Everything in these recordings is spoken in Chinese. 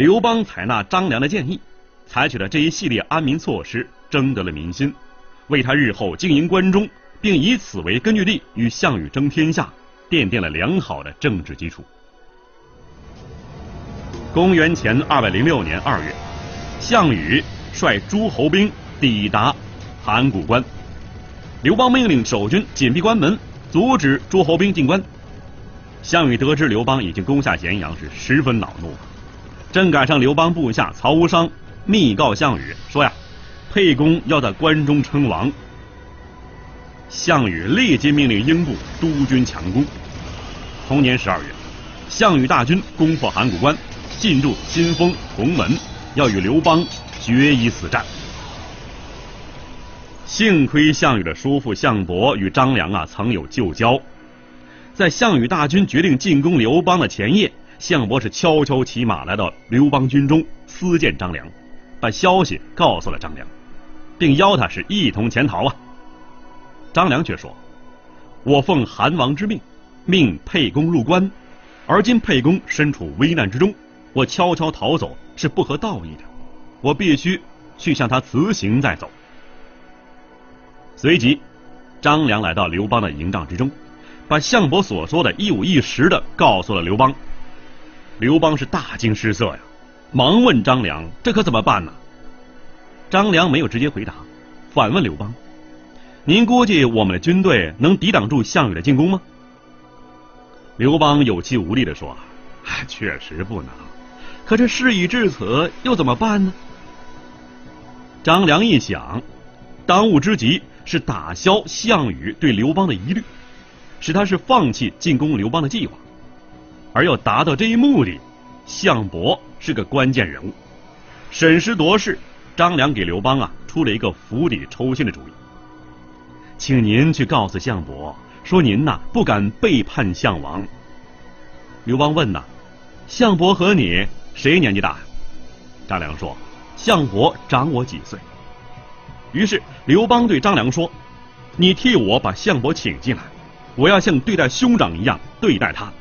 刘邦采纳张良的建议，采取了这一系列安民措施，征得了民心，为他日后经营关中，并以此为根据地与项羽争天下，奠定了良好的政治基础。公元前二百零六年二月，项羽率诸侯兵抵达函谷关，刘邦命令守军紧闭关门，阻止诸侯兵进关。项羽得知刘邦已经攻下咸阳，是十分恼怒。正赶上刘邦部下曹无伤密告项羽说呀：“沛公要在关中称王。”项羽立即命令英布督军强攻。同年十二月，项羽大军攻破函谷关。进驻新丰、鸿门，要与刘邦决一死战。幸亏项羽的叔父项伯与张良啊曾有旧交，在项羽大军决定进攻刘邦的前夜，项伯是悄悄骑马来到刘邦军中私见张良，把消息告诉了张良，并邀他是一同潜逃啊。张良却说：“我奉韩王之命，命沛公入关，而今沛公身处危难之中。”我悄悄逃走是不合道义的，我必须去向他辞行再走。随即，张良来到刘邦的营帐之中，把项伯所说的一五一十的告诉了刘邦。刘邦是大惊失色呀，忙问张良：“这可怎么办呢？”张良没有直接回答，反问刘邦：“您估计我们的军队能抵挡住项羽的进攻吗？”刘邦有气无力的说：“确实不能。”可这事已至此，又怎么办呢？张良一想，当务之急是打消项羽对刘邦的疑虑，使他是放弃进攻刘邦的计划。而要达到这一目的，项伯是个关键人物。审时度势，张良给刘邦啊出了一个釜底抽薪的主意，请您去告诉项伯，说您呐不敢背叛项王。刘邦问呐，项伯和你？谁年纪大？张良说：“项伯长我几岁。”于是刘邦对张良说：“你替我把项伯请进来，我要像对待兄长一样对待他。”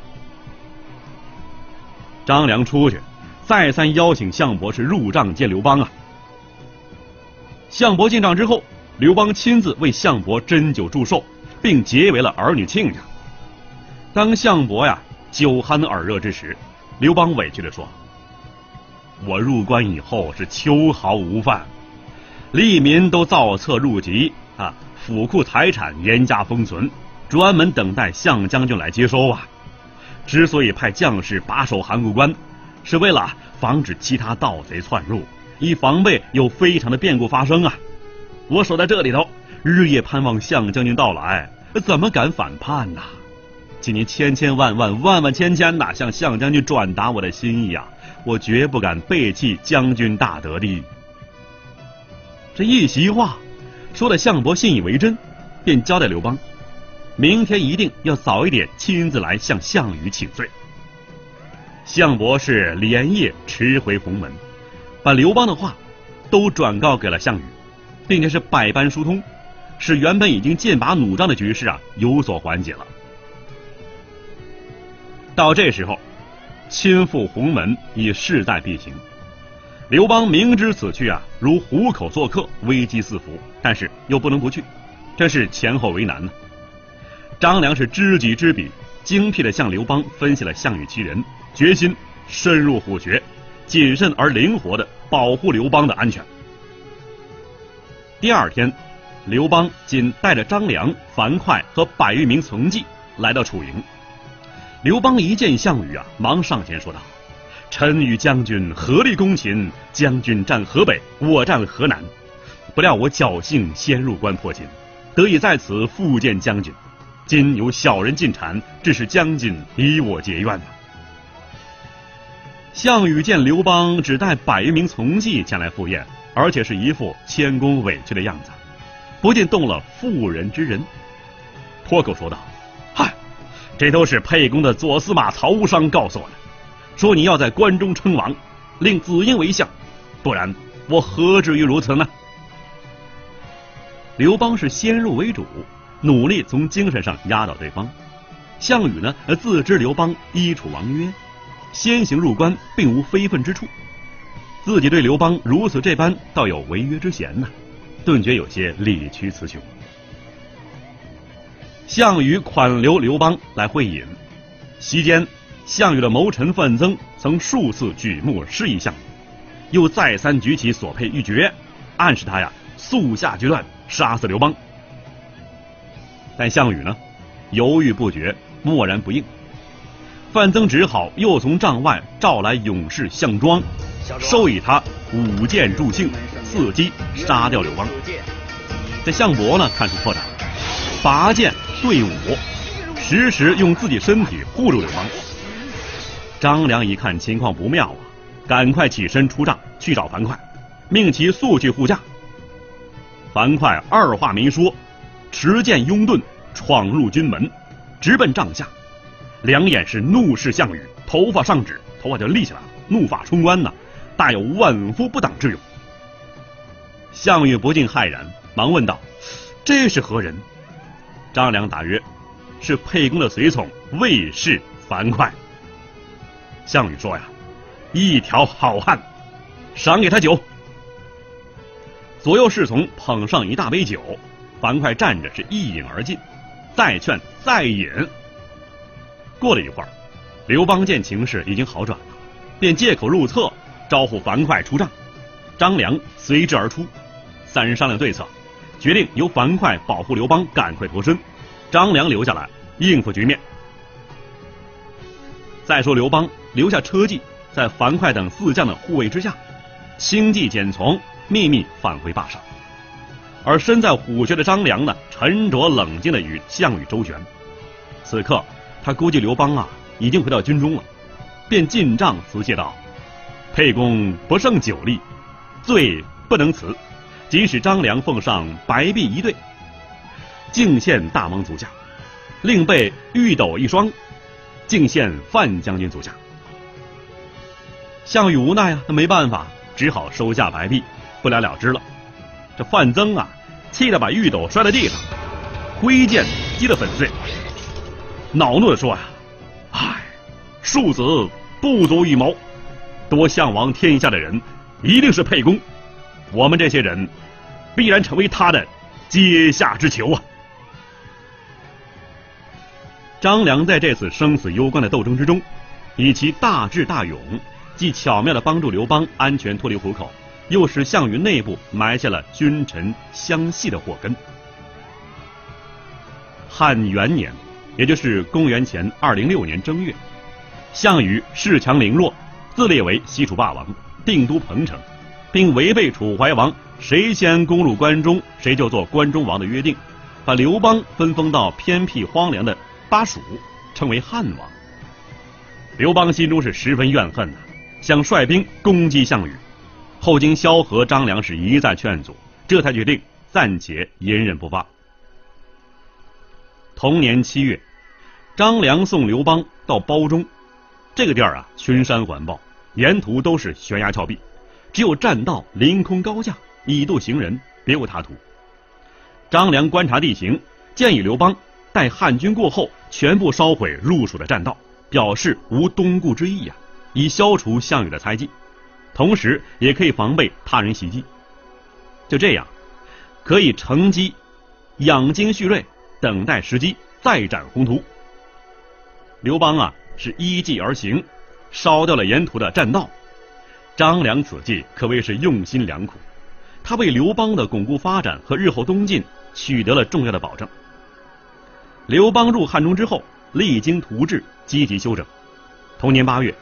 张良出去，再三邀请项伯是入帐见刘邦啊。项伯进帐之后，刘邦亲自为项伯斟酒祝寿，并结为了儿女亲家。当项伯呀酒酣耳热之时，刘邦委屈地说。我入关以后是秋毫无犯，吏民都造册入籍啊，府库财产严加封存，专门等待项将军来接收啊。之所以派将士把守函谷关，是为了防止其他盗贼窜入，以防备有非常的变故发生啊。我守在这里头，日夜盼望项将军到来，怎么敢反叛呢？请您千千万万万万千千呐，向项将军转达我的心意啊！我绝不敢背弃将军大德的。这一席话，说的项伯信以为真，便交代刘邦，明天一定要早一点亲自来向项羽请罪。项伯是连夜驰回鸿门，把刘邦的话都转告给了项羽，并且是百般疏通，使原本已经剑拔弩张的局势啊有所缓解了。到这时候。亲赴鸿门已势在必行，刘邦明知此去啊如虎口作客，危机四伏，但是又不能不去，真是前后为难呢。张良是知己知彼，精辟的向刘邦分析了项羽其人，决心深入虎穴，谨慎而灵活的保护刘邦的安全。第二天，刘邦仅带着张良、樊哙和百余名从骑来到楚营。刘邦一见项羽啊，忙上前说道：“臣与将军合力攻秦，将军占河北，我占河南。不料我侥幸先入关破秦，得以在此复见将军。今有小人进谗，致使将军你我结怨。”项羽见刘邦只带百余名从骑前来赴宴，而且是一副谦恭委屈的样子，不禁动了妇人之仁，脱口说道。嗨这都是沛公的左司马曹无伤告诉我的，说你要在关中称王，令子婴为相，不然我何至于如此呢？刘邦是先入为主，努力从精神上压倒对方；项羽呢，自知刘邦依楚王约，先行入关并无非分之处，自己对刘邦如此这般，倒有违约之嫌呢，顿觉有些理屈词穷。项羽款留刘邦来会饮，席间，项羽的谋臣范增曾数次举目示意项羽，又再三举起所佩玉珏，暗示他呀速下决断，杀死刘邦。但项羽呢，犹豫不决，默然不应。范增只好又从帐外召来勇士项庄，授以他舞剑助兴，伺机杀掉刘邦。这项伯呢，看出破绽，拔剑。对舞，时时用自己身体护住刘邦。张良一看情况不妙啊，赶快起身出帐去找樊哙，命其速去护驾。樊哙二话没说，持剑拥盾闯入军门，直奔帐下，两眼是怒视项羽，头发上指，头发就立起来了，怒发冲冠呐，大有万夫不挡之勇。项羽不禁骇然，忙问道：“这是何人？”张良答曰：“是沛公的随从卫士樊哙。”项羽说：“呀，一条好汉，赏给他酒。”左右侍从捧上一大杯酒，樊哙站着是一饮而尽，再劝再饮。过了一会儿，刘邦见情势已经好转了，便借口入厕，招呼樊哙出帐。张良随之而出，三人商量对策。决定由樊哙保护刘邦，赶快脱身，张良留下来应付局面。再说刘邦留下车骑，在樊哙等四将的护卫之下，轻骑简从，秘密返回霸上。而身在虎穴的张良呢，沉着冷静的与项羽周旋。此刻他估计刘邦啊已经回到军中了，便进帐辞谢道：“沛公不胜酒力，罪不能辞。”即使张良奉上白璧一对，敬献大王足下，另备玉斗一双，敬献范将军足下。项羽无奈啊，他没办法，只好收下白璧，不了了之了。这范增啊，气得把玉斗摔在地上，挥剑击得粉碎，恼怒的说呀：“唉，庶子不足预谋，夺项王天下的人一定是沛公。”我们这些人，必然成为他的阶下之囚啊！张良在这次生死攸关的斗争之中，以其大智大勇，既巧妙的帮助刘邦安全脱离虎口，又使项羽内部埋下了君臣相系的祸根。汉元年，也就是公元前二零六年正月，项羽恃强凌弱，自立为西楚霸王，定都彭城。并违背楚怀王“谁先攻入关中，谁就做关中王”的约定，把刘邦分封到偏僻荒凉的巴蜀，称为汉王。刘邦心中是十分怨恨呐，想率兵攻击项羽。后经萧何、张良是一再劝阻，这才决定暂且隐忍不发。同年七月，张良送刘邦到褒中，这个地儿啊，群山环抱，沿途都是悬崖峭壁。只有栈道凌空高架，以渡行人，别无他途。张良观察地形，建议刘邦待汉军过后，全部烧毁路蜀的栈道，表示无东顾之意呀，以消除项羽的猜忌，同时也可以防备他人袭击。就这样，可以乘机养精蓄锐，等待时机再展宏图。刘邦啊，是依计而行，烧掉了沿途的栈道。张良此计可谓是用心良苦，他为刘邦的巩固发展和日后东进取得了重要的保证。刘邦入汉中之后，励精图治，积极休整。同年八月，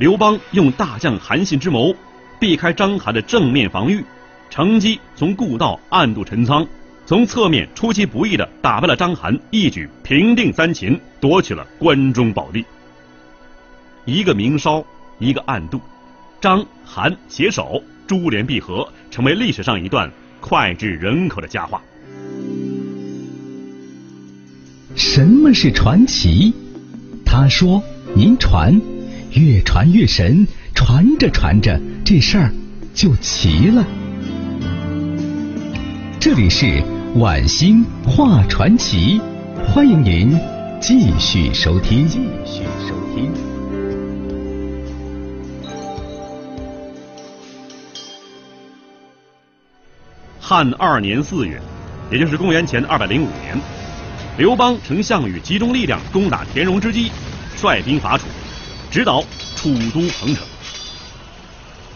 刘邦用大将韩信之谋，避开章邯的正面防御，乘机从故道暗渡陈仓，从侧面出其不意的打败了章邯，一举平定三秦，夺取了关中宝地。一个明烧，一个暗渡。张韩携手，珠联璧合，成为历史上一段脍炙人口的佳话。什么是传奇？他说：“您传，越传越神，传着传着，这事儿就齐了。”这里是晚星画传奇，欢迎您继续收听。继续收听。汉二年四月，也就是公元前二百零五年，刘邦乘项羽集中力量攻打田荣之机，率兵伐楚，直捣楚都彭城。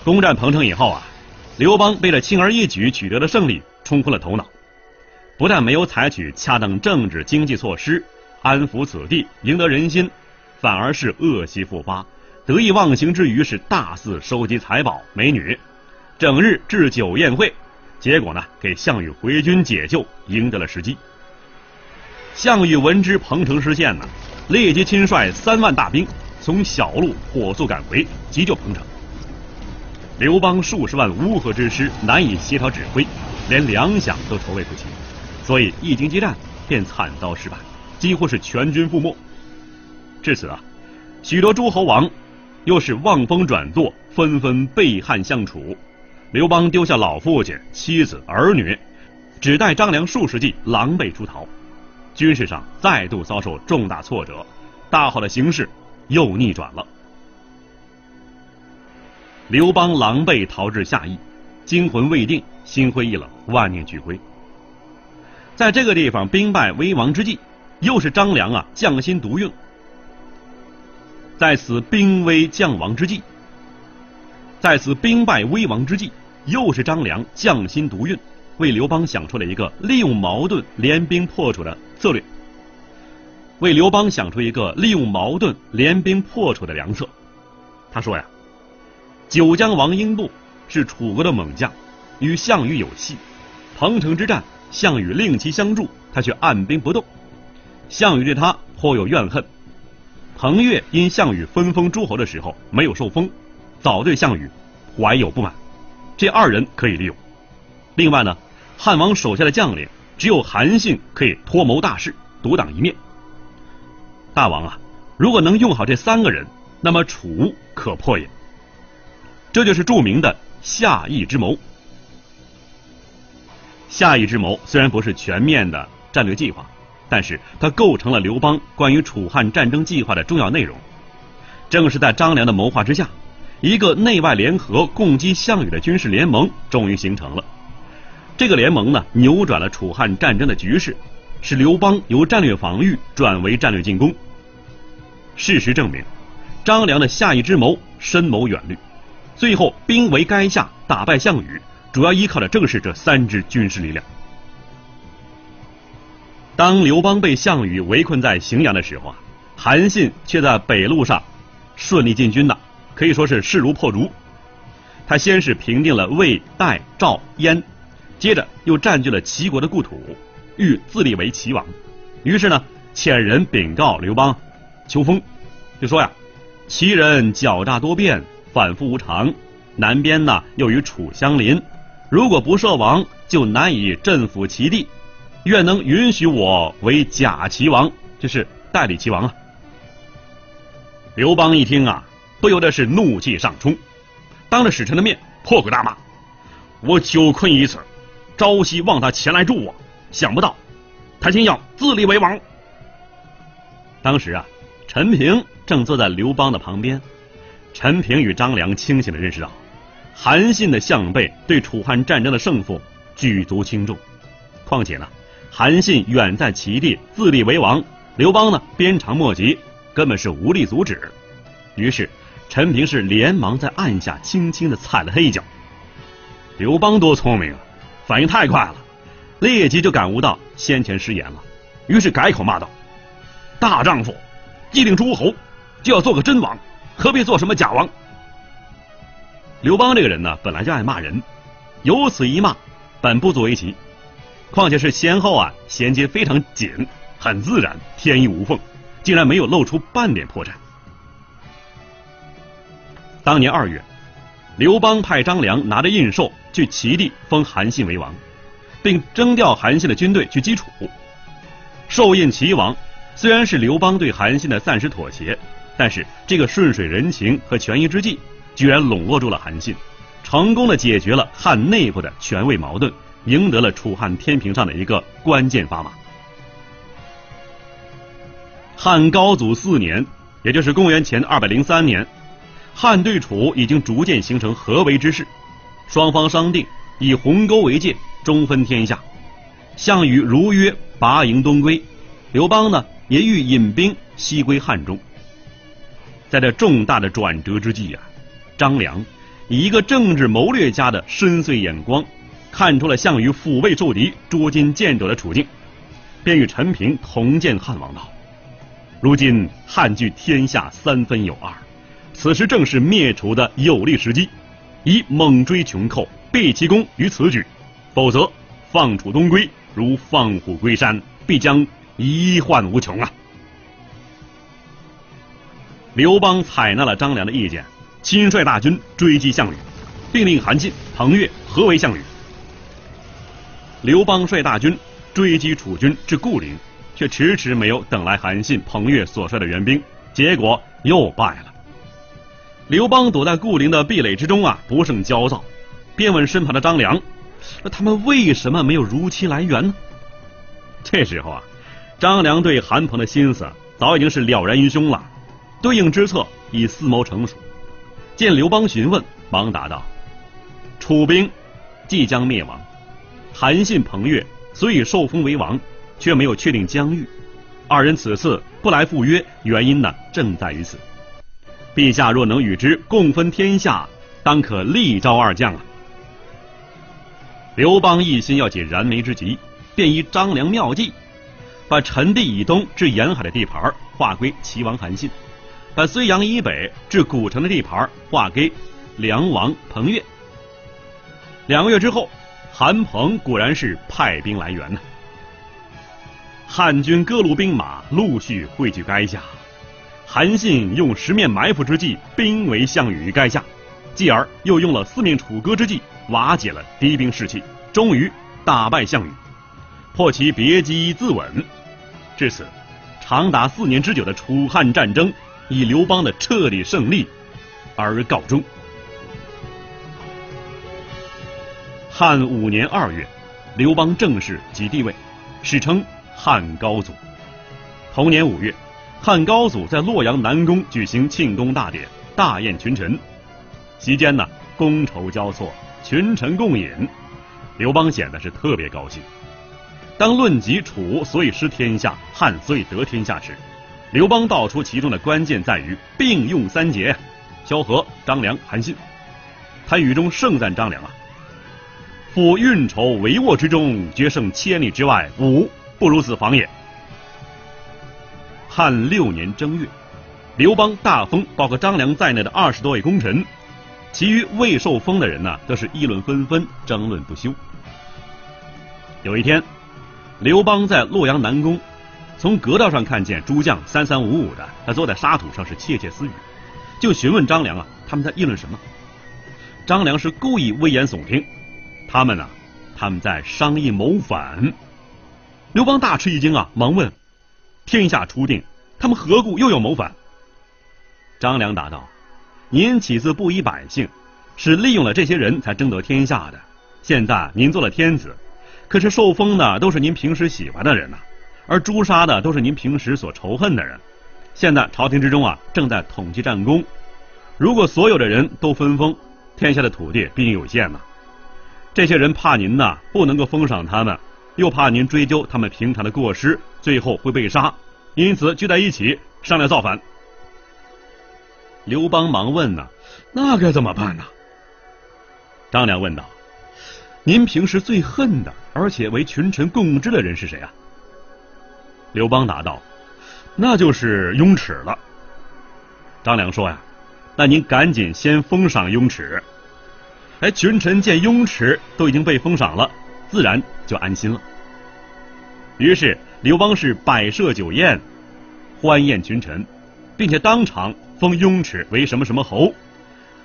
攻占彭城以后啊，刘邦为了轻而易举取得的胜利冲昏了头脑，不但没有采取恰当政治经济措施安抚此地、赢得人心，反而是恶习复发，得意忘形之余是大肆收集财宝美女，整日置酒宴会，结果呢给项羽回军解救赢得了时机。项羽闻知彭城失陷呢，立即亲率三万大兵从小路火速赶回，急救彭城。刘邦数十万乌合之师难以协调指挥，连粮饷都筹备不齐，所以一经激战便惨遭失败，几乎是全军覆没。至此啊，许多诸侯王又是望风转舵，纷纷背汉相楚。刘邦丢下老父亲、妻子、儿女，只带张良数十骑，狼狈出逃，军事上再度遭受重大挫折，大好的形势又逆转了。刘邦狼狈逃至下邑，惊魂未定，心灰意冷，万念俱灰。在这个地方兵败危亡之际，又是张良啊匠心独运。在此兵危将亡之际，在此兵败危亡之际，又是张良匠心独运，为刘邦想出了一个利用矛盾联兵破楚的策略，为刘邦想出一个利用矛盾联兵破楚的良策。他说呀。九江王英布是楚国的猛将，与项羽有隙。彭城之战，项羽令其相助，他却按兵不动。项羽对他颇有怨恨。彭越因项羽分封诸侯的时候没有受封，早对项羽怀有不满。这二人可以利用。另外呢，汉王手下的将领只有韩信可以托谋大事，独当一面。大王啊，如果能用好这三个人，那么楚可破也。这就是著名的下邑之谋。下邑之谋虽然不是全面的战略计划，但是它构成了刘邦关于楚汉战争计划的重要内容。正是在张良的谋划之下，一个内外联合攻击项羽的军事联盟终于形成了。这个联盟呢，扭转了楚汉战争的局势，使刘邦由战略防御转为战略进攻。事实证明，张良的下意之谋深谋远虑。最后兵围垓下，打败项羽，主要依靠的正是这三支军事力量。当刘邦被项羽围困在荥阳的时候啊，韩信却在北路上顺利进军的，可以说是势如破竹。他先是平定了魏、代、赵、燕，接着又占据了齐国的故土，欲自立为齐王。于是呢，遣人禀告刘邦，秋风，就说呀：“齐人狡诈多变。”反复无常，南边呢又与楚相邻，如果不设王，就难以镇抚齐地。愿能允许我为假齐王，就是代理齐王啊。刘邦一听啊，不由得是怒气上冲，当着使臣的面破口大骂：“我久困于此，朝夕望他前来助我，想不到他竟要自立为王。”当时啊，陈平正坐在刘邦的旁边。陈平与张良清醒的认识到，韩信的项背对楚汉战争的胜负举足轻重。况且呢，韩信远在齐地自立为王，刘邦呢鞭长莫及，根本是无力阻止。于是，陈平是连忙在暗下轻轻的踩了他一脚。刘邦多聪明啊，反应太快了，立即就感悟到先前失言了，于是改口骂道：“大丈夫，既定诸侯，就要做个真王。”何必做什么假王？刘邦这个人呢，本来就爱骂人，有此一骂，本不足为奇。况且是先后啊，衔接非常紧，很自然，天衣无缝，竟然没有露出半点破绽。当年二月，刘邦派张良拿着印绶去齐地封韩信为王，并征调韩信的军队去击楚。授印齐王，虽然是刘邦对韩信的暂时妥协。但是这个顺水人情和权宜之计，居然笼络住了韩信，成功的解决了汉内部的权位矛盾，赢得了楚汉天平上的一个关键砝码。汉高祖四年，也就是公元前二百零三年，汉对楚已经逐渐形成合围之势，双方商定以鸿沟为界，中分天下。项羽如约拔营东归，刘邦呢也欲引兵西归汉中。在这重大的转折之际啊，张良以一个政治谋略家的深邃眼光，看出了项羽腹背受敌、捉襟见肘的处境，便与陈平同见汉王道：“如今汉据天下三分有二，此时正是灭楚的有利时机，宜猛追穷寇，备其功于此举，否则放楚东归。”如放虎归山，必将遗患无穷啊！刘邦采纳了张良的意见，亲率大军追击项羽，并令韩信、彭越合围项羽。刘邦率大军追击楚军至固陵，却迟迟没有等来韩信、彭越所率的援兵，结果又败了。刘邦躲在固陵的壁垒之中啊，不胜焦躁，便问身旁的张良。那他们为什么没有如期来援呢？这时候啊，张良对韩鹏的心思早已经是了然于胸了，对应之策已思谋成熟。见刘邦询问，忙答道：“楚兵即将灭亡，韩信、彭越虽已受封为王，却没有确定疆域。二人此次不来赴约，原因呢正在于此。陛下若能与之共分天下，当可力招二将啊！”刘邦一心要解燃眉之急，便依张良妙计，把陈地以东至沿海的地盘划归齐王韩信，把睢阳以北至古城的地盘划给梁王彭越。两个月之后，韩彭果然是派兵来援呢。汉军各路兵马陆续汇聚垓下，韩信用十面埋伏之计兵围项羽于垓下，继而又用了四面楚歌之计。瓦解了敌兵士气，终于打败项羽，破其别姬自刎。至此，长达四年之久的楚汉战争以刘邦的彻底胜利而告终。汉五年二月，刘邦正式即帝位，史称汉高祖。同年五月，汉高祖在洛阳南宫举行庆功大典，大宴群臣，席间呢，觥筹交错。群臣共饮，刘邦显得是特别高兴。当论及楚所以失天下，汉所以得天下时，刘邦道出其中的关键在于并用三杰：萧何、张良、韩信。他语中盛赞张良啊，夫运筹帷幄之中，决胜千里之外，吾不如此防也。汉六年正月，刘邦大封包括张良在内的二十多位功臣。其余未受封的人呢，则是议论纷纷，争论不休。有一天，刘邦在洛阳南宫，从阁道上看见诸将三三五五的，他坐在沙土上是窃窃私语，就询问张良啊，他们在议论什么？张良是故意危言耸听，他们呢，他们在商议谋反。刘邦大吃一惊啊，忙问：天下初定，他们何故又要谋反？张良答道。您起自布衣百姓，是利用了这些人才争得天下的。现在您做了天子，可是受封的都是您平时喜欢的人呐，而诛杀的都是您平时所仇恨的人。现在朝廷之中啊，正在统计战功。如果所有的人都分封，天下的土地毕竟有限呐。这些人怕您呐不能够封赏他们，又怕您追究他们平常的过失，最后会被杀，因此聚在一起商量造反。刘邦忙问呢，那该怎么办呢？张良问道：“您平时最恨的，而且为群臣共知的人是谁啊？”刘邦答道：“那就是雍齿了。”张良说：“呀，那您赶紧先封赏雍齿。”哎，群臣见雍齿都已经被封赏了，自然就安心了。于是刘邦是摆设酒宴，欢宴群臣，并且当场。封雍齿为什么什么侯，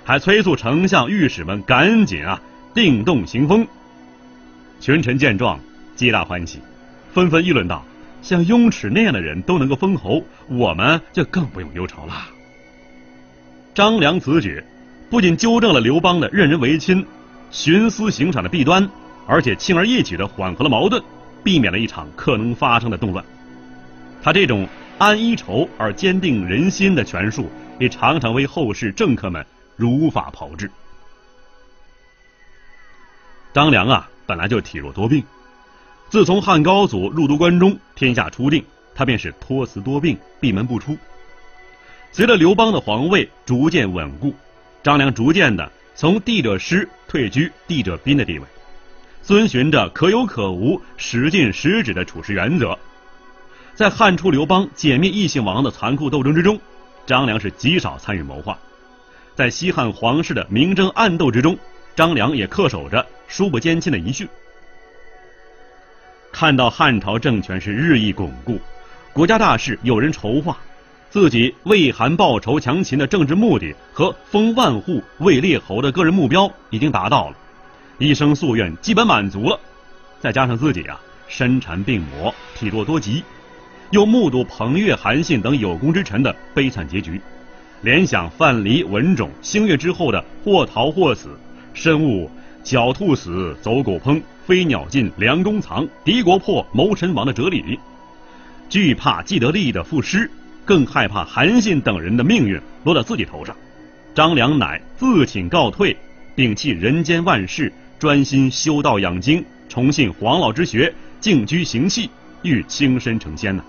还催促丞相、御史们赶紧啊定动行封。群臣见状，皆大欢喜，纷纷议论道：“像雍齿那样的人都能够封侯，我们就更不用忧愁了。”张良此举，不仅纠正了刘邦的任人唯亲、徇私行赏的弊端，而且轻而易举的缓和了矛盾，避免了一场可能发生的动乱。他这种。安一筹而坚定人心的权术，也常常为后世政客们如法炮制。张良啊，本来就体弱多病，自从汉高祖入都关中，天下初定，他便是托辞多病，闭门不出。随着刘邦的皇位逐渐稳固，张良逐渐的从帝者师退居帝者宾的地位，遵循着可有可无、时尽时止的处事原则。在汉初刘邦歼灭异姓王的残酷斗争之中，张良是极少参与谋划。在西汉皇室的明争暗斗之中，张良也恪守着叔不兼亲的遗训。看到汉朝政权是日益巩固，国家大事有人筹划。自己为韩报仇强秦的政治目的和封万户为列侯的个人目标已经达到了，一生夙愿基本满足了，再加上自己啊身缠病魔，体弱多疾，又目睹彭越、韩信等有功之臣的悲惨结局，联想范蠡、文种、星月之后的或逃或死，深悟狡兔死，走狗烹，飞鸟尽，良弓藏，敌国破，谋臣亡的哲理，惧怕既得利益的赋诗。更害怕韩信等人的命运落到自己头上，张良乃自请告退，摒弃人间万事，专心修道养精，重信黄老之学，静居行气，欲轻身成仙呢。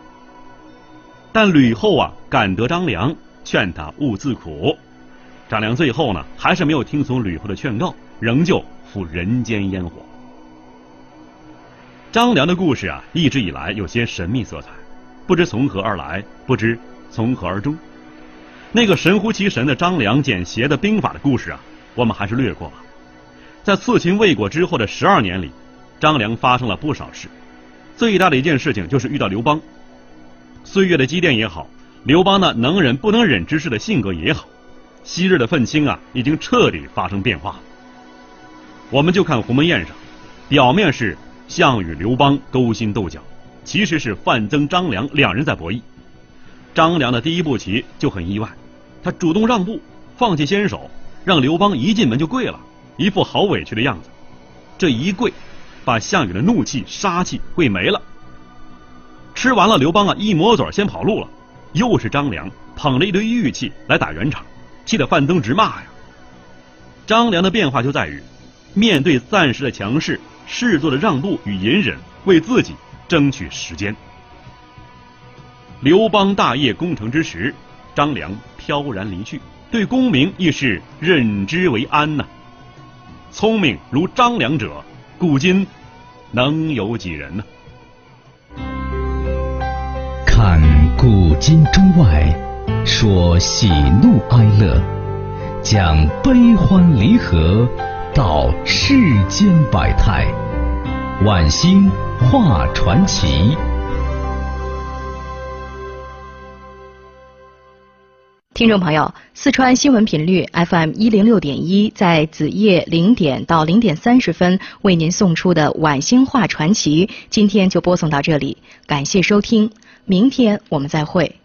但吕后啊，感得张良，劝他勿自苦。张良最后呢，还是没有听从吕后的劝告，仍旧赴人间烟火。张良的故事啊，一直以来有些神秘色彩，不知从何而来，不知。从何而终？那个神乎其神的张良捡邪的兵法的故事啊，我们还是略过吧。在刺秦未果之后的十二年里，张良发生了不少事。最大的一件事情就是遇到刘邦。岁月的积淀也好，刘邦那能忍不能忍之事的性格也好，昔日的愤青啊，已经彻底发生变化。我们就看鸿门宴上，表面是项羽、刘邦勾心斗角，其实是范增、张良两人在博弈。张良的第一步棋就很意外，他主动让步，放弃先手，让刘邦一进门就跪了，一副好委屈的样子。这一跪，把项羽的怒气、杀气跪没了。吃完了，刘邦啊一抹嘴先跑路了。又是张良捧着一堆玉器来打圆场，气得范增直骂呀。张良的变化就在于，面对暂时的强势，适度的让步与隐忍，为自己争取时间。刘邦大业攻城之时，张良飘然离去，对功名亦是任之为安呐。聪明如张良者，古今能有几人呢？看古今中外，说喜怒哀乐，讲悲欢离合，道世间百态，晚星画传奇。听众朋友，四川新闻频率 FM 一零六点一，在子夜零点到零点三十分为您送出的晚星话传奇，今天就播送到这里，感谢收听，明天我们再会。